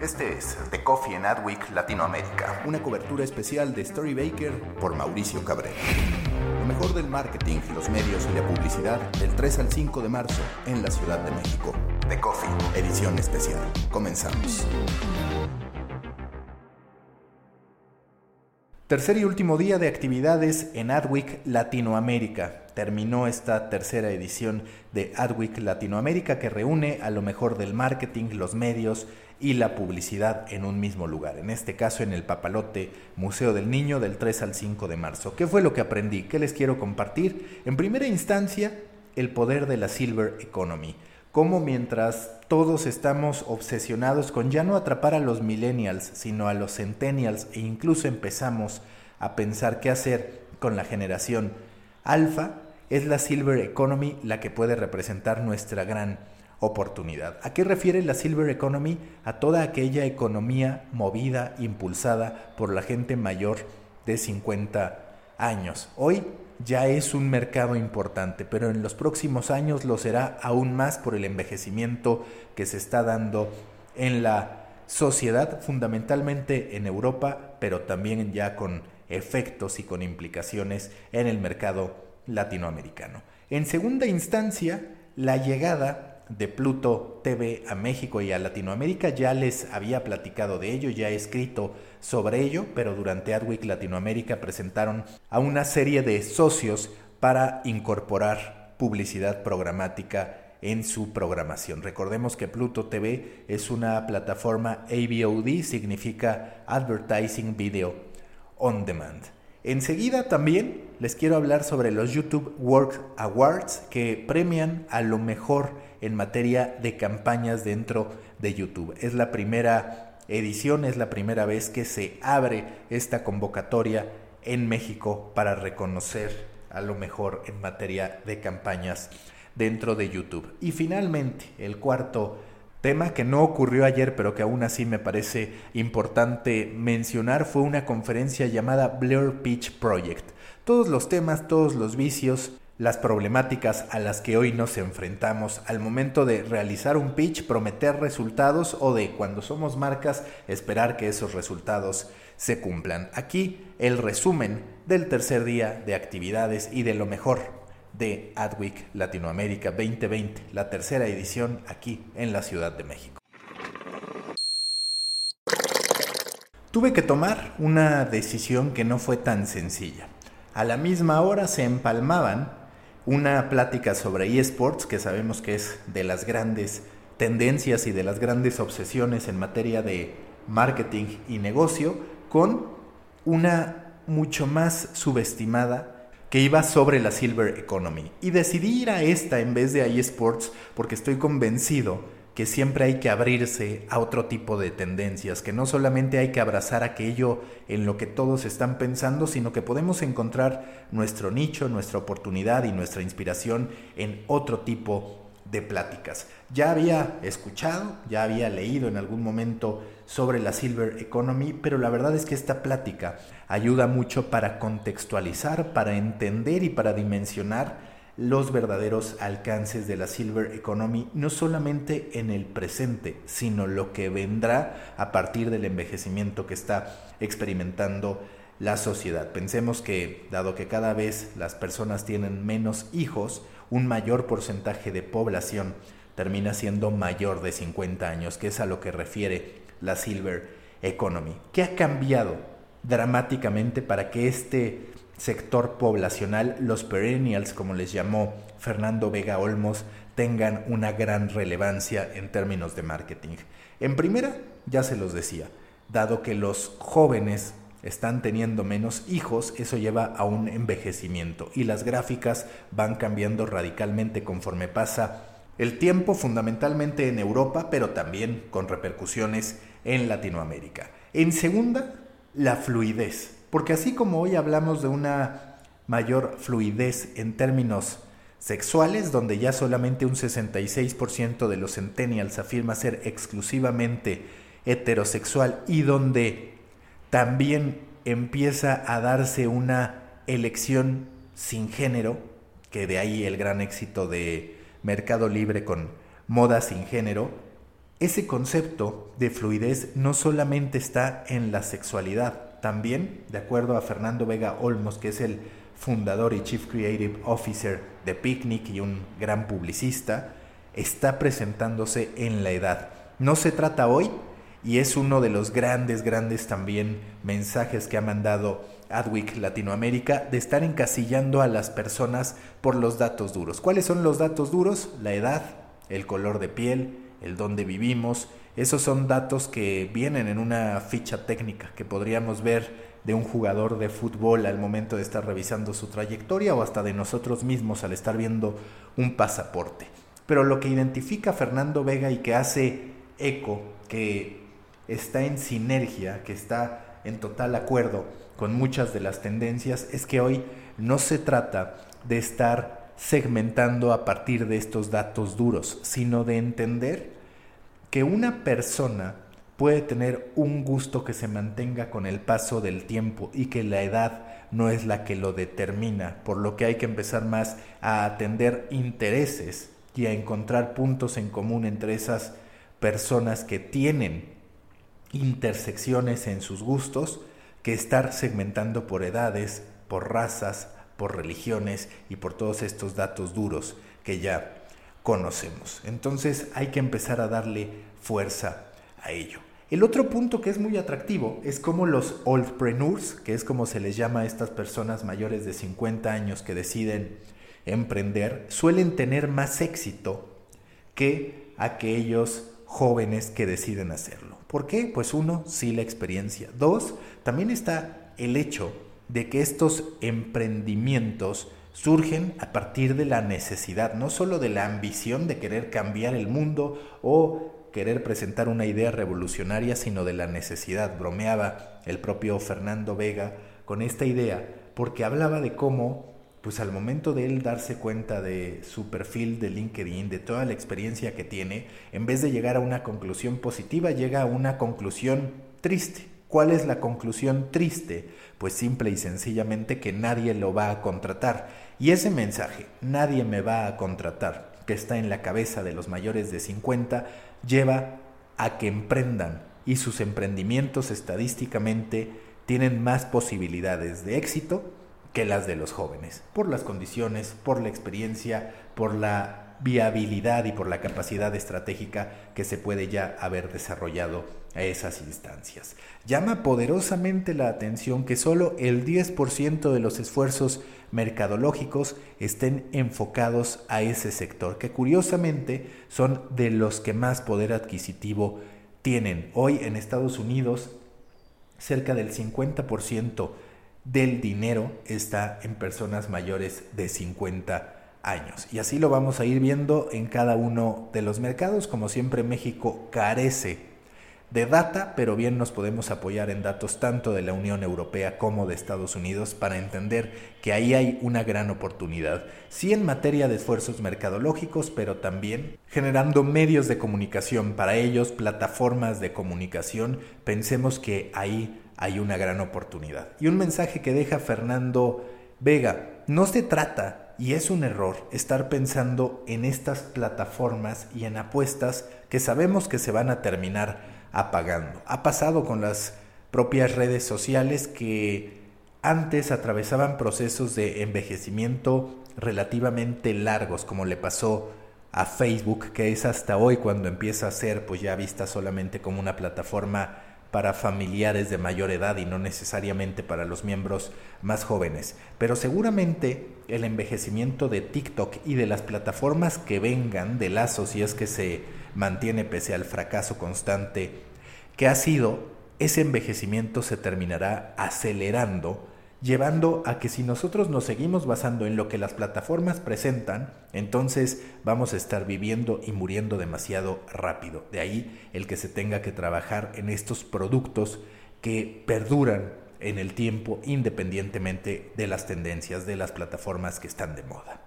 Este es The Coffee en Adweek Latinoamérica, una cobertura especial de Storybaker por Mauricio Cabrera. Lo mejor del marketing, los medios y la publicidad del 3 al 5 de marzo en la Ciudad de México. The Coffee, edición especial. Comenzamos. Tercer y último día de actividades en Adweek Latinoamérica. Terminó esta tercera edición de Adweek Latinoamérica que reúne a lo mejor del marketing, los medios y la publicidad en un mismo lugar. En este caso en el Papalote Museo del Niño del 3 al 5 de marzo. ¿Qué fue lo que aprendí? ¿Qué les quiero compartir? En primera instancia, el poder de la Silver Economy cómo mientras todos estamos obsesionados con ya no atrapar a los millennials, sino a los centennials e incluso empezamos a pensar qué hacer con la generación alfa, es la Silver Economy la que puede representar nuestra gran oportunidad. ¿A qué refiere la Silver Economy? A toda aquella economía movida, impulsada por la gente mayor de 50 años. Hoy ya es un mercado importante, pero en los próximos años lo será aún más por el envejecimiento que se está dando en la sociedad, fundamentalmente en Europa, pero también ya con efectos y con implicaciones en el mercado latinoamericano. En segunda instancia, la llegada de Pluto TV a México y a Latinoamérica. Ya les había platicado de ello, ya he escrito sobre ello, pero durante Adweek Latinoamérica presentaron a una serie de socios para incorporar publicidad programática en su programación. Recordemos que Pluto TV es una plataforma AVOD, significa Advertising Video On Demand. Enseguida también les quiero hablar sobre los YouTube Work Awards que premian a lo mejor en materia de campañas dentro de YouTube. Es la primera edición, es la primera vez que se abre esta convocatoria en México para reconocer a lo mejor en materia de campañas dentro de YouTube. Y finalmente, el cuarto tema que no ocurrió ayer, pero que aún así me parece importante mencionar, fue una conferencia llamada Blur Pitch Project. Todos los temas, todos los vicios, las problemáticas a las que hoy nos enfrentamos al momento de realizar un pitch, prometer resultados o de cuando somos marcas esperar que esos resultados se cumplan. Aquí el resumen del tercer día de actividades y de lo mejor de Adweek Latinoamérica 2020, la tercera edición aquí en la Ciudad de México. Tuve que tomar una decisión que no fue tan sencilla. A la misma hora se empalmaban una plática sobre eSports, que sabemos que es de las grandes tendencias y de las grandes obsesiones en materia de marketing y negocio, con una mucho más subestimada que iba sobre la Silver Economy. Y decidí ir a esta en vez de a eSports porque estoy convencido que siempre hay que abrirse a otro tipo de tendencias, que no solamente hay que abrazar aquello en lo que todos están pensando, sino que podemos encontrar nuestro nicho, nuestra oportunidad y nuestra inspiración en otro tipo de pláticas. Ya había escuchado, ya había leído en algún momento sobre la Silver Economy, pero la verdad es que esta plática ayuda mucho para contextualizar, para entender y para dimensionar los verdaderos alcances de la Silver Economy, no solamente en el presente, sino lo que vendrá a partir del envejecimiento que está experimentando la sociedad. Pensemos que, dado que cada vez las personas tienen menos hijos, un mayor porcentaje de población termina siendo mayor de 50 años, que es a lo que refiere la Silver Economy. ¿Qué ha cambiado dramáticamente para que este sector poblacional, los perennials, como les llamó Fernando Vega Olmos, tengan una gran relevancia en términos de marketing. En primera, ya se los decía, dado que los jóvenes están teniendo menos hijos, eso lleva a un envejecimiento y las gráficas van cambiando radicalmente conforme pasa El tiempo fundamentalmente en Europa, pero también con repercusiones en Latinoamérica. En segunda, la fluidez, porque así como hoy hablamos de una mayor fluidez en términos sexuales, donde ya solamente un 66% de los centennials afirma ser exclusivamente heterosexual y donde también empieza a darse una elección sin género, que de ahí el gran éxito de Mercado Libre con moda sin género, ese concepto de fluidez no solamente está en la sexualidad, también, de acuerdo a Fernando Vega Olmos, que es el fundador y Chief Creative Officer de Picnic y un gran publicista, está presentándose en la edad. No se trata hoy, y es uno de los grandes, grandes también mensajes que ha mandado Adweek Latinoamérica, de estar encasillando a las personas por los datos duros. ¿Cuáles son los datos duros? La edad, el color de piel, el dónde vivimos. Esos son datos que vienen en una ficha técnica que podríamos ver de un jugador de fútbol al momento de estar revisando su trayectoria o hasta de nosotros mismos al estar viendo un pasaporte. Pero lo que identifica Fernando Vega y que hace eco, que está en sinergia, que está en total acuerdo con muchas de las tendencias, es que hoy no se trata de estar segmentando a partir de estos datos duros, sino de entender que una persona puede tener un gusto que se mantenga con el paso del tiempo y que la edad no es la que lo determina, por lo que hay que empezar más a atender intereses y a encontrar puntos en común entre esas personas que tienen intersecciones en sus gustos que estar segmentando por edades, por razas, por religiones y por todos estos datos duros que ya conocemos. Entonces hay que empezar a darle fuerza a ello. El otro punto que es muy atractivo es cómo los oldpreneurs, que es como se les llama a estas personas mayores de 50 años que deciden emprender, suelen tener más éxito que aquellos jóvenes que deciden hacerlo. ¿Por qué? Pues uno, sí la experiencia. Dos, también está el hecho de que estos emprendimientos surgen a partir de la necesidad, no solo de la ambición de querer cambiar el mundo o querer presentar una idea revolucionaria, sino de la necesidad. Bromeaba el propio Fernando Vega con esta idea, porque hablaba de cómo, pues al momento de él darse cuenta de su perfil de LinkedIn, de toda la experiencia que tiene, en vez de llegar a una conclusión positiva, llega a una conclusión triste. ¿Cuál es la conclusión triste? Pues simple y sencillamente que nadie lo va a contratar. Y ese mensaje, nadie me va a contratar, que está en la cabeza de los mayores de 50, lleva a que emprendan y sus emprendimientos estadísticamente tienen más posibilidades de éxito que las de los jóvenes, por las condiciones, por la experiencia, por la viabilidad y por la capacidad estratégica que se puede ya haber desarrollado a esas instancias. Llama poderosamente la atención que solo el 10% de los esfuerzos mercadológicos estén enfocados a ese sector, que curiosamente son de los que más poder adquisitivo tienen. Hoy en Estados Unidos, cerca del 50% del dinero está en personas mayores de 50 años. Y así lo vamos a ir viendo en cada uno de los mercados. Como siempre, México carece de data, pero bien nos podemos apoyar en datos tanto de la Unión Europea como de Estados Unidos para entender que ahí hay una gran oportunidad, sí en materia de esfuerzos mercadológicos, pero también generando medios de comunicación para ellos, plataformas de comunicación, pensemos que ahí hay una gran oportunidad. Y un mensaje que deja Fernando Vega, no se trata, y es un error, estar pensando en estas plataformas y en apuestas que sabemos que se van a terminar apagando. Ha pasado con las propias redes sociales que antes atravesaban procesos de envejecimiento relativamente largos, como le pasó a Facebook, que es hasta hoy cuando empieza a ser pues ya vista solamente como una plataforma para familiares de mayor edad y no necesariamente para los miembros más jóvenes. Pero seguramente el envejecimiento de TikTok y de las plataformas que vengan de lazo, si es que se mantiene pese al fracaso constante que ha sido, ese envejecimiento se terminará acelerando llevando a que si nosotros nos seguimos basando en lo que las plataformas presentan, entonces vamos a estar viviendo y muriendo demasiado rápido. De ahí el que se tenga que trabajar en estos productos que perduran en el tiempo independientemente de las tendencias de las plataformas que están de moda.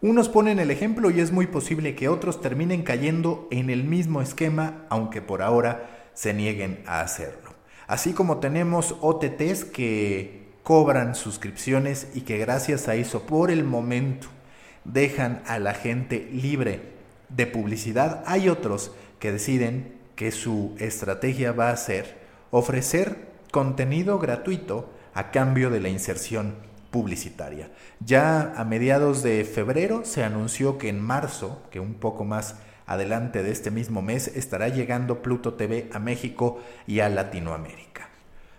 Unos ponen el ejemplo y es muy posible que otros terminen cayendo en el mismo esquema, aunque por ahora se nieguen a hacerlo. Así como tenemos OTTs que cobran suscripciones y que gracias a eso por el momento dejan a la gente libre de publicidad, hay otros que deciden que su estrategia va a ser ofrecer contenido gratuito a cambio de la inserción publicitaria. Ya a mediados de febrero se anunció que en marzo, que un poco más adelante de este mismo mes, estará llegando Pluto TV a México y a Latinoamérica.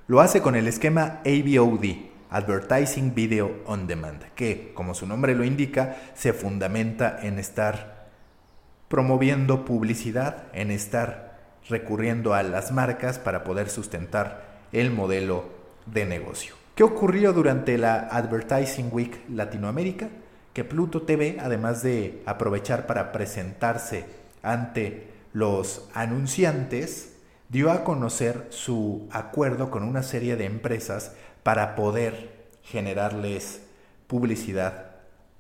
Lo hace con el esquema AVOD, Advertising Video On Demand, que, como su nombre lo indica, se fundamenta en estar promoviendo publicidad, en estar recurriendo a las marcas para poder sustentar el modelo de negocio. ¿Qué ocurrió durante la Advertising Week Latinoamérica? Que Pluto TV, además de aprovechar para presentarse ante los anunciantes, dio a conocer su acuerdo con una serie de empresas para poder generarles publicidad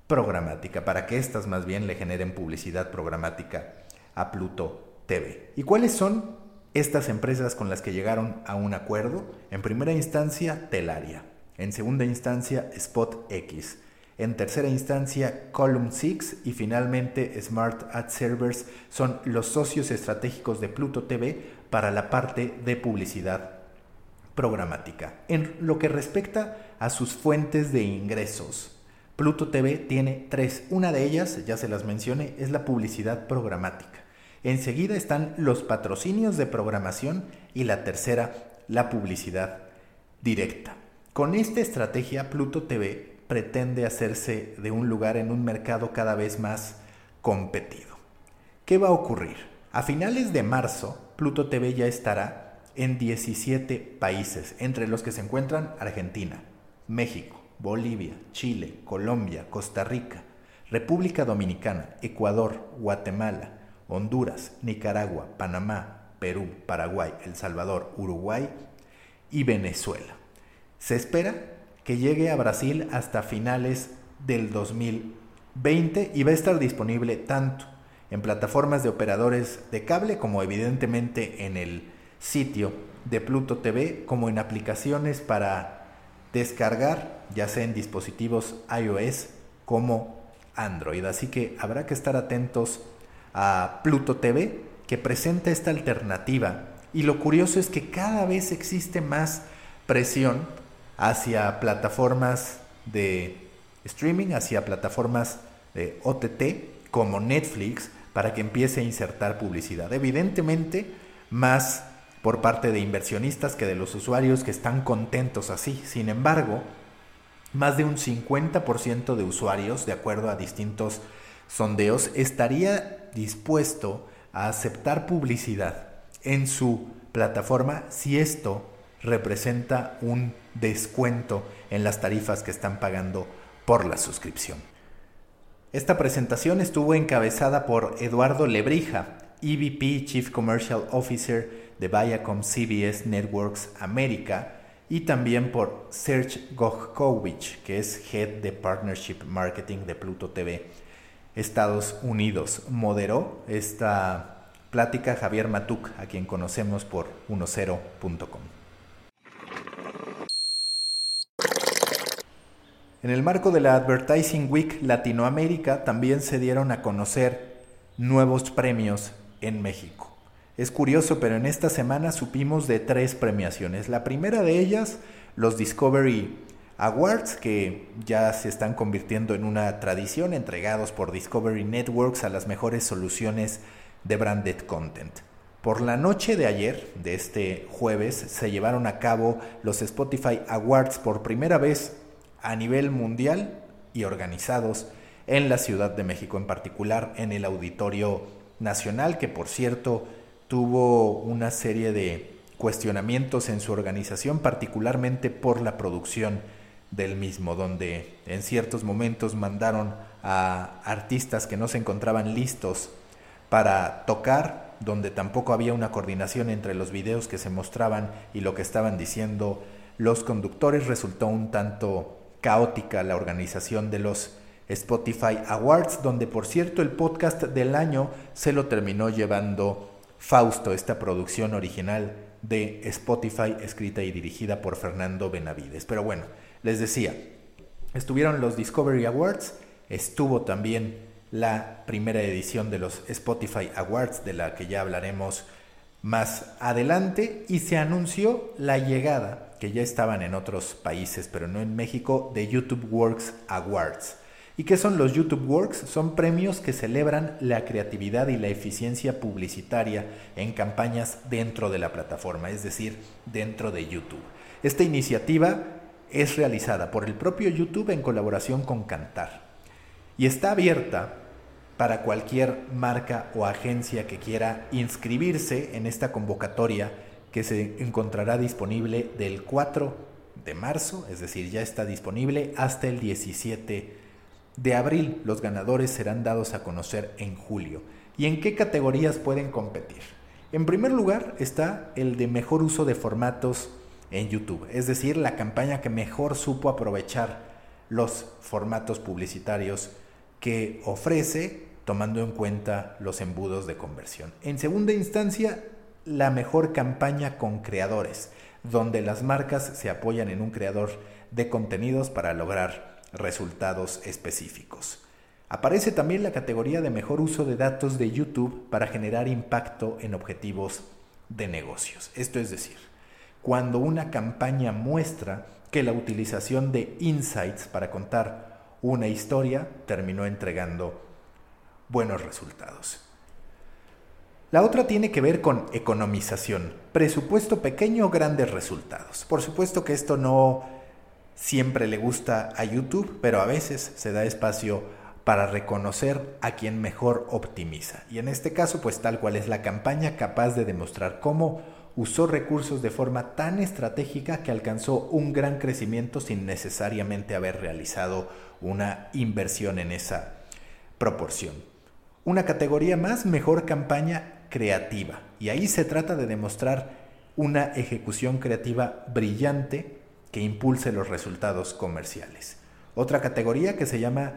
programática, para que éstas más bien le generen publicidad programática a Pluto TV. ¿Y cuáles son estas empresas con las que llegaron a un acuerdo? En primera instancia, Telaria. En segunda instancia, SpotX. En tercera instancia, Column 6 y finalmente Smart Ad Servers son los socios estratégicos de Pluto TV para la parte de publicidad programática. En lo que respecta a sus fuentes de ingresos, Pluto TV tiene tres. Una de ellas, ya se las mencioné, es la publicidad programática. Enseguida están los patrocinios de programación y la tercera, la publicidad directa. Con esta estrategia, Pluto TV pretende hacerse de un lugar en un mercado cada vez más competido. ¿Qué va a ocurrir? A finales de marzo, Pluto TV ya estará en 17 países, entre los que se encuentran Argentina, México, Bolivia, Chile, Colombia, Costa Rica, República Dominicana, Ecuador, Guatemala, Honduras, Nicaragua, Panamá, Perú, Paraguay, El Salvador, Uruguay y Venezuela. Se espera que llegue a Brasil hasta finales del 2020 y va a estar disponible tanto en plataformas de operadores de cable como evidentemente en el sitio de Pluto TV como en aplicaciones para descargar ya sea en dispositivos iOS como Android. Así que habrá que estar atentos a Pluto TV que presenta esta alternativa. Y lo curioso es que cada vez existe más presión hacia plataformas de streaming, hacia plataformas de OTT como Netflix para que empiece a insertar publicidad. Evidentemente, más por parte de inversionistas que de los usuarios que están contentos así. Sin embargo, más de un 50% de usuarios, de acuerdo a distintos sondeos, estaría dispuesto a aceptar publicidad en su plataforma si esto representa un descuento en las tarifas que están pagando por la suscripción. Esta presentación estuvo encabezada por Eduardo Lebrija, EVP Chief Commercial Officer de Viacom CBS Networks América, y también por Serge Gojkovic, que es Head de Partnership Marketing de Pluto TV Estados Unidos. Moderó esta plática Javier Matuk, a quien conocemos por 10.com. En el marco de la Advertising Week Latinoamérica también se dieron a conocer nuevos premios en México. Es curioso, pero en esta semana supimos de tres premiaciones. La primera de ellas, los Discovery Awards que ya se están convirtiendo en una tradición entregados por Discovery Networks a las mejores soluciones de branded content. Por la noche de ayer, de este jueves, se llevaron a cabo los Spotify Awards por primera vez a nivel mundial y organizados en la Ciudad de México, en particular en el Auditorio Nacional, que por cierto tuvo una serie de cuestionamientos en su organización, particularmente por la producción del mismo, donde en ciertos momentos mandaron a artistas que no se encontraban listos para tocar, donde tampoco había una coordinación entre los videos que se mostraban y lo que estaban diciendo los conductores, resultó un tanto caótica la organización de los Spotify Awards, donde por cierto el podcast del año se lo terminó llevando Fausto, esta producción original de Spotify escrita y dirigida por Fernando Benavides. Pero bueno, les decía, estuvieron los Discovery Awards, estuvo también la primera edición de los Spotify Awards, de la que ya hablaremos más adelante, y se anunció la llegada, que ya estaban en otros países, pero no en México, de YouTube Works Awards. ¿Y qué son los YouTube Works? Son premios que celebran la creatividad y la eficiencia publicitaria en campañas dentro de la plataforma, es decir, dentro de YouTube. Esta iniciativa es realizada por el propio YouTube en colaboración con Cantar y está abierta para cualquier marca o agencia que quiera inscribirse en esta convocatoria que se encontrará disponible del 4 de marzo, es decir, ya está disponible hasta el 17 de abril. Los ganadores serán dados a conocer en julio. ¿Y en qué categorías pueden competir? En primer lugar está el de mejor uso de formatos en YouTube, es decir, la campaña que mejor supo aprovechar los formatos publicitarios que ofrece tomando en cuenta los embudos de conversión. En segunda instancia, la mejor campaña con creadores, donde las marcas se apoyan en un creador de contenidos para lograr resultados específicos. Aparece también la categoría de mejor uso de datos de YouTube para generar impacto en objetivos de negocios. Esto es decir, cuando una campaña muestra que la utilización de insights para contar una historia terminó entregando buenos resultados. La otra tiene que ver con economización, presupuesto pequeño, grandes resultados. Por supuesto que esto no siempre le gusta a YouTube, pero a veces se da espacio para reconocer a quien mejor optimiza. Y en este caso, pues tal cual es la campaña capaz de demostrar cómo usó recursos de forma tan estratégica que alcanzó un gran crecimiento sin necesariamente haber realizado una inversión en esa proporción. Una categoría más, mejor campaña creativa. Y ahí se trata de demostrar una ejecución creativa brillante que impulse los resultados comerciales. Otra categoría que se llama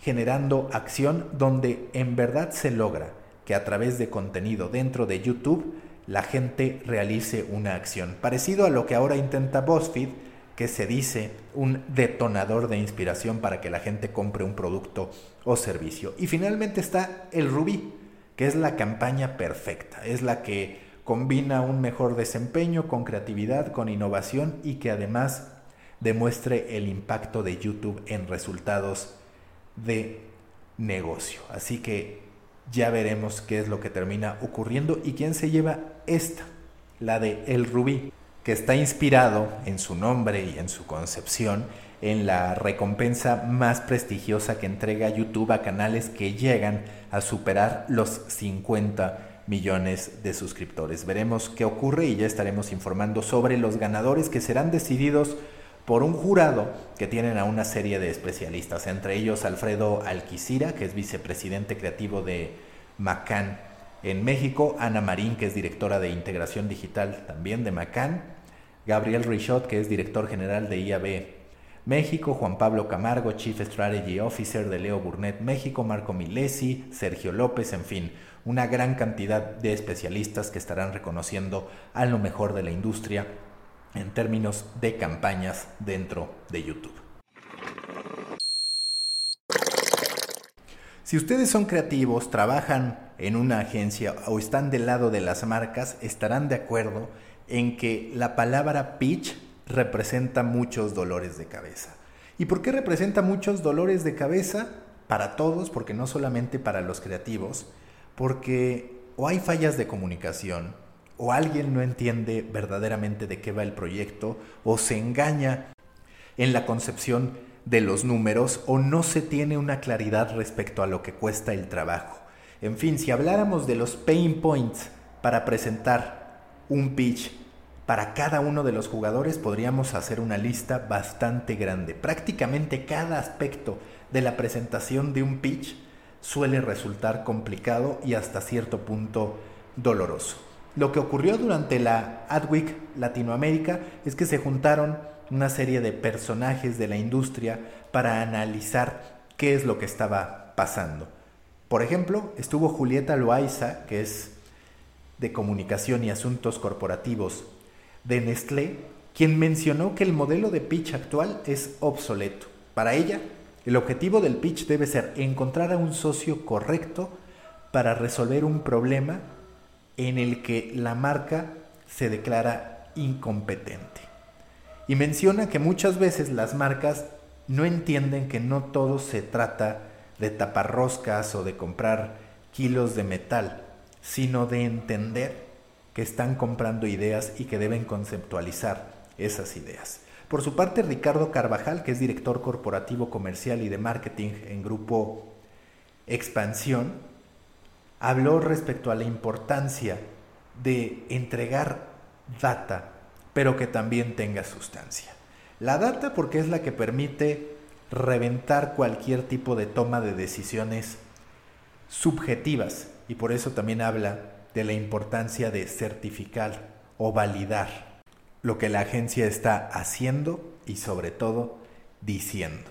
generando acción, donde en verdad se logra que a través de contenido dentro de YouTube la gente realice una acción. Parecido a lo que ahora intenta BuzzFeed, que se dice un detonador de inspiración para que la gente compre un producto o servicio. Y finalmente está el Rubí, que es la campaña perfecta, es la que combina un mejor desempeño con creatividad, con innovación y que además demuestre el impacto de YouTube en resultados de negocio. Así que ya veremos qué es lo que termina ocurriendo y quién se lleva esta, la de El Rubí, que está inspirado en su nombre y en su concepción en la recompensa más prestigiosa que entrega YouTube a canales que llegan a superar los 50 millones de suscriptores. Veremos qué ocurre y ya estaremos informando sobre los ganadores que serán decididos por un jurado que tienen a una serie de especialistas, entre ellos Alfredo Alquicira, que es vicepresidente creativo de Macan en México, Ana Marín, que es directora de integración digital también de Macan, Gabriel Richot, que es director general de IAB México, Juan Pablo Camargo, Chief Strategy Officer de Leo Burnett México, Marco Milesi, Sergio López, en fin, una gran cantidad de especialistas que estarán reconociendo a lo mejor de la industria en términos de campañas dentro de YouTube. Si ustedes son creativos, trabajan en una agencia o están del lado de las marcas, estarán de acuerdo en que la palabra pitch representa muchos dolores de cabeza. ¿Y por qué representa muchos dolores de cabeza? Para todos, porque no solamente para los creativos, porque o hay fallas de comunicación, o alguien no entiende verdaderamente de qué va el proyecto, o se engaña en la concepción de los números, o no se tiene una claridad respecto a lo que cuesta el trabajo. En fin, si habláramos de los pain points para presentar un pitch para cada uno de los jugadores podríamos hacer una lista bastante grande. Prácticamente cada aspecto de la presentación de un pitch suele resultar complicado y hasta cierto punto doloroso. Lo que ocurrió durante la Adweek Latinoamérica es que se juntaron una serie de personajes de la industria para analizar qué es lo que estaba pasando. Por ejemplo, estuvo Julieta Loaiza, que es de Comunicación y Asuntos Corporativos de Nestlé, quien mencionó que el modelo de pitch actual es obsoleto. Para ella, el objetivo del pitch debe ser encontrar a un socio correcto para resolver un problema en el que la marca se declara incompetente. Y menciona que muchas veces las marcas no entienden que no todo se trata de tapar roscas o de comprar kilos de metal, sino de entender que están comprando ideas y que deben conceptualizar esas ideas. Por su parte, Ricardo Carvajal, que es director corporativo comercial y de marketing en Grupo Expansión, habló respecto a la importancia de entregar data, pero que también tenga sustancia. La data porque es la que permite reventar cualquier tipo de toma de decisiones subjetivas y por eso también habla de la importancia de certificar o validar lo que la agencia está haciendo y sobre todo diciendo.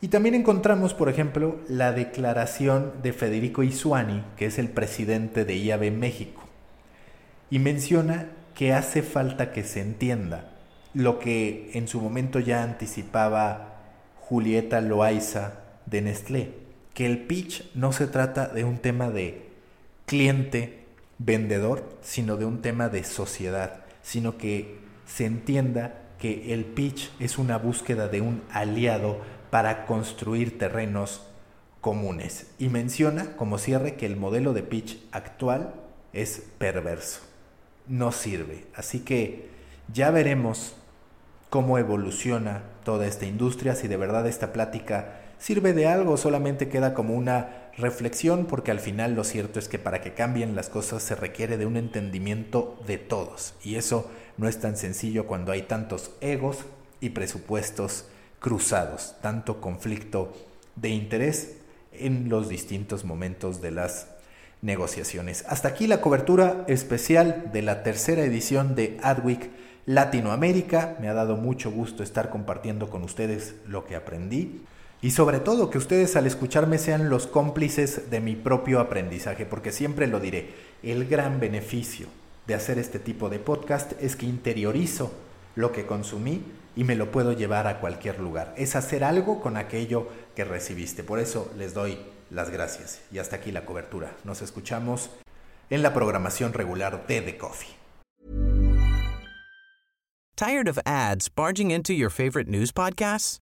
Y también encontramos, por ejemplo, la declaración de Federico Isuani, que es el presidente de IAB México, y menciona que hace falta que se entienda lo que en su momento ya anticipaba Julieta Loaiza de Nestlé, que el pitch no se trata de un tema de cliente, vendedor, sino de un tema de sociedad, sino que se entienda que el pitch es una búsqueda de un aliado para construir terrenos comunes. Y menciona como cierre que el modelo de pitch actual es perverso, no sirve. Así que ya veremos cómo evoluciona toda esta industria, si de verdad esta plática sirve de algo, solamente queda como una reflexión, porque al final lo cierto es que para que cambien las cosas se requiere de un entendimiento de todos, y eso no es tan sencillo cuando hay tantos egos y presupuestos cruzados, tanto conflicto de interés en los distintos momentos de las negociaciones. Hasta aquí la cobertura especial de la tercera edición de Adweek Latinoamérica. Me ha dado mucho gusto estar compartiendo con ustedes lo que aprendí y sobre todo que ustedes al escucharme sean los cómplices de mi propio aprendizaje, porque siempre lo diré, el gran beneficio de hacer este tipo de podcast es que interiorizo lo que consumí y me lo puedo llevar a cualquier lugar. Es hacer algo con aquello que recibiste. Por eso les doy las gracias. Y hasta aquí la cobertura. Nos escuchamos en la programación regular de The Coffee. Tired of ads barging into your favorite news podcasts?